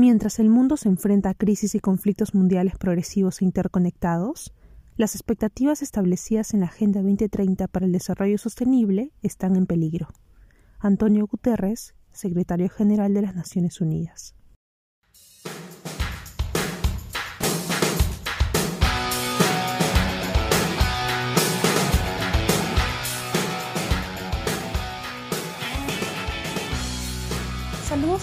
Mientras el mundo se enfrenta a crisis y conflictos mundiales progresivos e interconectados, las expectativas establecidas en la Agenda 2030 para el Desarrollo Sostenible están en peligro. Antonio Guterres, secretario general de las Naciones Unidas.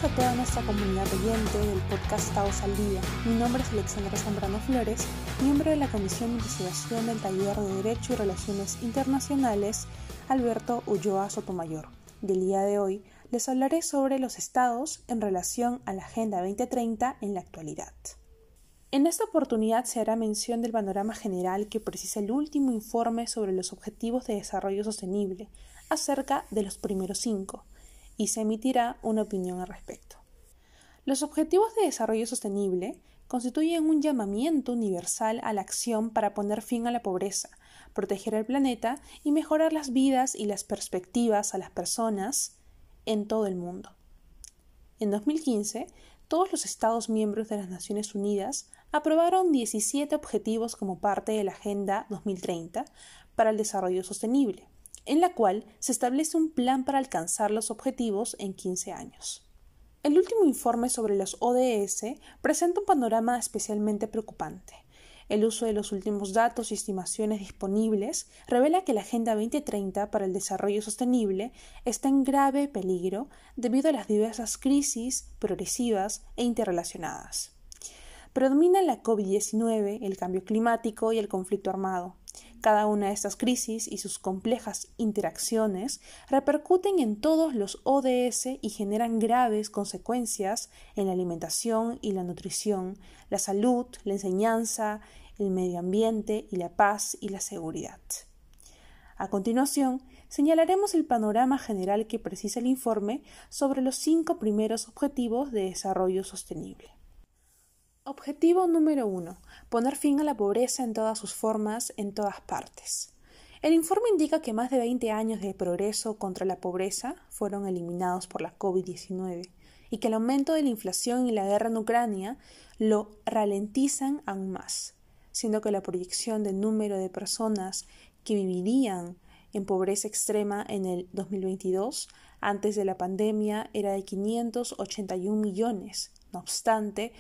A toda nuestra comunidad oyente del podcast Taos al Día. Mi nombre es Alexandra Zambrano Flores, miembro de la Comisión de Investigación del Taller de Derecho y Relaciones Internacionales Alberto Ulloa Sotomayor. Del día de hoy les hablaré sobre los estados en relación a la Agenda 2030 en la actualidad. En esta oportunidad se hará mención del panorama general que precisa el último informe sobre los Objetivos de Desarrollo Sostenible, acerca de los primeros cinco, y se emitirá una opinión al respecto. Los Objetivos de Desarrollo Sostenible constituyen un llamamiento universal a la acción para poner fin a la pobreza, proteger el planeta y mejorar las vidas y las perspectivas a las personas en todo el mundo. En 2015, todos los Estados miembros de las Naciones Unidas aprobaron 17 objetivos como parte de la Agenda 2030 para el Desarrollo Sostenible en la cual se establece un plan para alcanzar los objetivos en 15 años. El último informe sobre los ODS presenta un panorama especialmente preocupante. El uso de los últimos datos y estimaciones disponibles revela que la Agenda 2030 para el Desarrollo Sostenible está en grave peligro debido a las diversas crisis progresivas e interrelacionadas. Predomina la COVID-19, el cambio climático y el conflicto armado. Cada una de estas crisis y sus complejas interacciones repercuten en todos los ODS y generan graves consecuencias en la alimentación y la nutrición, la salud, la enseñanza, el medio ambiente y la paz y la seguridad. A continuación, señalaremos el panorama general que precisa el informe sobre los cinco primeros objetivos de desarrollo sostenible. Objetivo número 1. Poner fin a la pobreza en todas sus formas, en todas partes. El informe indica que más de 20 años de progreso contra la pobreza fueron eliminados por la COVID-19 y que el aumento de la inflación y la guerra en Ucrania lo ralentizan aún más, siendo que la proyección del número de personas que vivirían en pobreza extrema en el 2022 antes de la pandemia era de 581 millones. No obstante,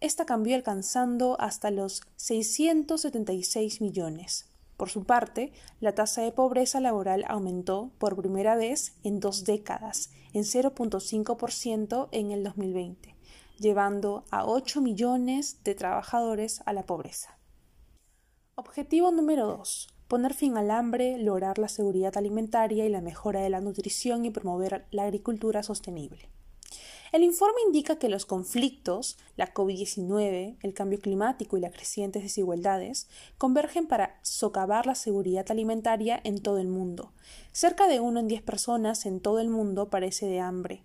esta cambió alcanzando hasta los 676 millones. Por su parte, la tasa de pobreza laboral aumentó por primera vez en dos décadas, en 0.5% en el 2020, llevando a 8 millones de trabajadores a la pobreza. Objetivo número 2. Poner fin al hambre, lograr la seguridad alimentaria y la mejora de la nutrición y promover la agricultura sostenible. El informe indica que los conflictos, la COVID-19, el cambio climático y las crecientes desigualdades convergen para socavar la seguridad alimentaria en todo el mundo. Cerca de uno en diez personas en todo el mundo parece de hambre.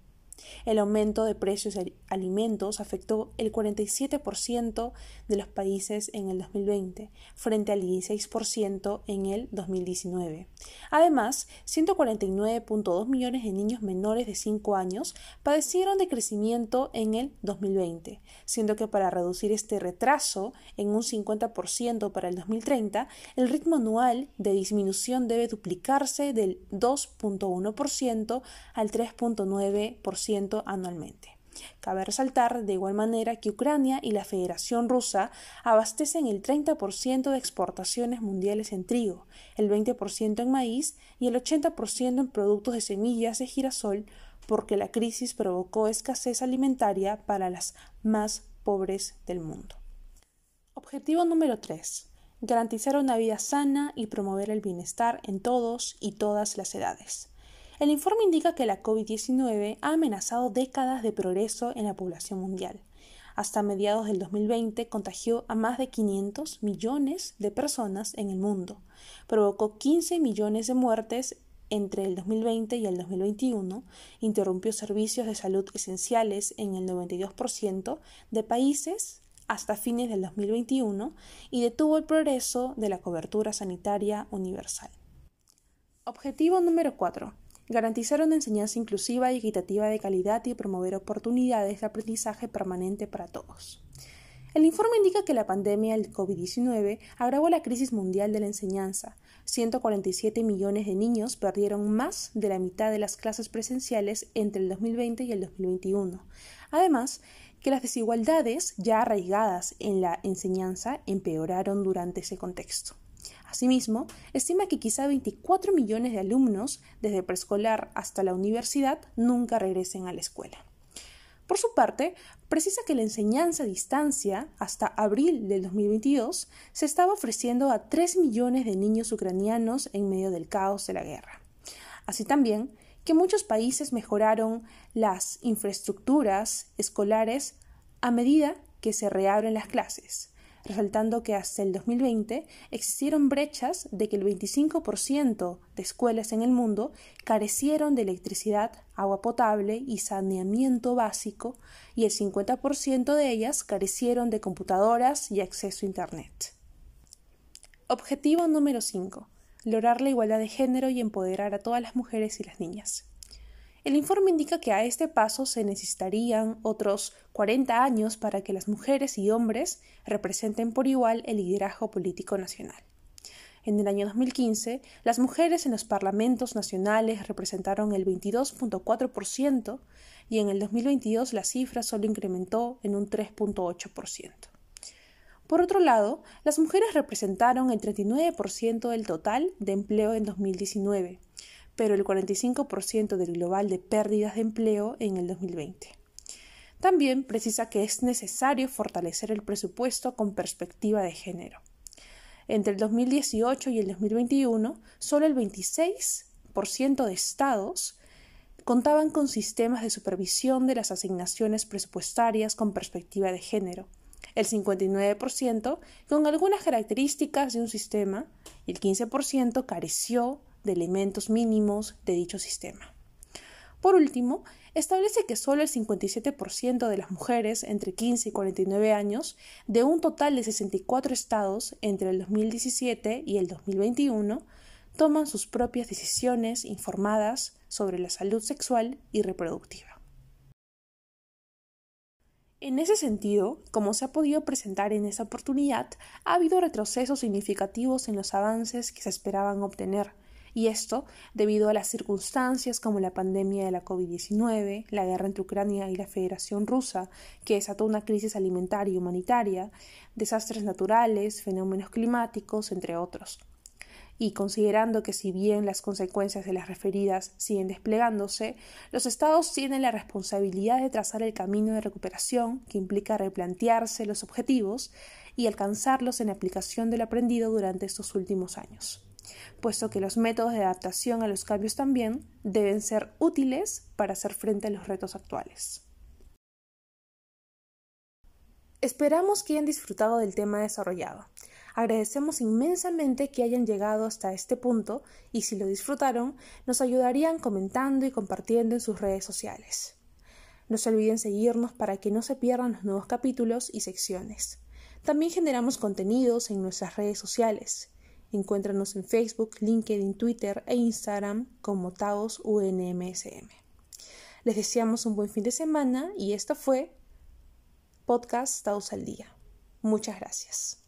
El aumento de precios de alimentos afectó el 47% de los países en el 2020, frente al 16% en el 2019. Además, 149.2 millones de niños menores de 5 años padecieron de crecimiento en el 2020, siendo que para reducir este retraso en un 50% para el 2030, el ritmo anual de disminución debe duplicarse del 2.1% al 3.9% anualmente. Cabe resaltar de igual manera que Ucrania y la Federación Rusa abastecen el 30% de exportaciones mundiales en trigo, el 20% en maíz y el 80% en productos de semillas de girasol porque la crisis provocó escasez alimentaria para las más pobres del mundo. Objetivo número 3. Garantizar una vida sana y promover el bienestar en todos y todas las edades. El informe indica que la COVID-19 ha amenazado décadas de progreso en la población mundial. Hasta mediados del 2020 contagió a más de 500 millones de personas en el mundo, provocó 15 millones de muertes entre el 2020 y el 2021, interrumpió servicios de salud esenciales en el 92% de países hasta fines del 2021 y detuvo el progreso de la cobertura sanitaria universal. Objetivo número 4 garantizar una enseñanza inclusiva y equitativa de calidad y promover oportunidades de aprendizaje permanente para todos. El informe indica que la pandemia del COVID-19 agravó la crisis mundial de la enseñanza. 147 millones de niños perdieron más de la mitad de las clases presenciales entre el 2020 y el 2021. Además, que las desigualdades ya arraigadas en la enseñanza empeoraron durante ese contexto. Asimismo, estima que quizá 24 millones de alumnos, desde preescolar hasta la universidad, nunca regresen a la escuela. Por su parte, precisa que la enseñanza a distancia, hasta abril del 2022, se estaba ofreciendo a 3 millones de niños ucranianos en medio del caos de la guerra. Así también, que muchos países mejoraron las infraestructuras escolares a medida que se reabren las clases, resaltando que hasta el 2020 existieron brechas de que el 25% de escuelas en el mundo carecieron de electricidad, agua potable y saneamiento básico, y el 50% de ellas carecieron de computadoras y acceso a Internet. Objetivo número 5. Lograr la igualdad de género y empoderar a todas las mujeres y las niñas. El informe indica que a este paso se necesitarían otros 40 años para que las mujeres y hombres representen por igual el liderazgo político nacional. En el año 2015, las mujeres en los parlamentos nacionales representaron el 22.4% y en el 2022 la cifra solo incrementó en un 3.8%. Por otro lado, las mujeres representaron el 39% del total de empleo en 2019, pero el 45% del global de pérdidas de empleo en el 2020. También precisa que es necesario fortalecer el presupuesto con perspectiva de género. Entre el 2018 y el 2021, solo el 26% de estados contaban con sistemas de supervisión de las asignaciones presupuestarias con perspectiva de género, el 59% con algunas características de un sistema y el 15% careció de elementos mínimos de dicho sistema. Por último, establece que solo el 57% de las mujeres entre 15 y 49 años, de un total de 64 estados entre el 2017 y el 2021, toman sus propias decisiones informadas sobre la salud sexual y reproductiva. En ese sentido, como se ha podido presentar en esta oportunidad, ha habido retrocesos significativos en los avances que se esperaban obtener, y esto debido a las circunstancias como la pandemia de la COVID-19, la guerra entre Ucrania y la Federación Rusa, que desató una crisis alimentaria y humanitaria, desastres naturales, fenómenos climáticos, entre otros. Y considerando que si bien las consecuencias de las referidas siguen desplegándose, los estados tienen la responsabilidad de trazar el camino de recuperación que implica replantearse los objetivos y alcanzarlos en aplicación del aprendido durante estos últimos años puesto que los métodos de adaptación a los cambios también deben ser útiles para hacer frente a los retos actuales. Esperamos que hayan disfrutado del tema desarrollado. Agradecemos inmensamente que hayan llegado hasta este punto y si lo disfrutaron, nos ayudarían comentando y compartiendo en sus redes sociales. No se olviden seguirnos para que no se pierdan los nuevos capítulos y secciones. También generamos contenidos en nuestras redes sociales. Encuéntranos en Facebook, LinkedIn, Twitter e Instagram como Taos UNMSM. Les deseamos un buen fin de semana y esto fue Podcast Taos al Día. Muchas gracias.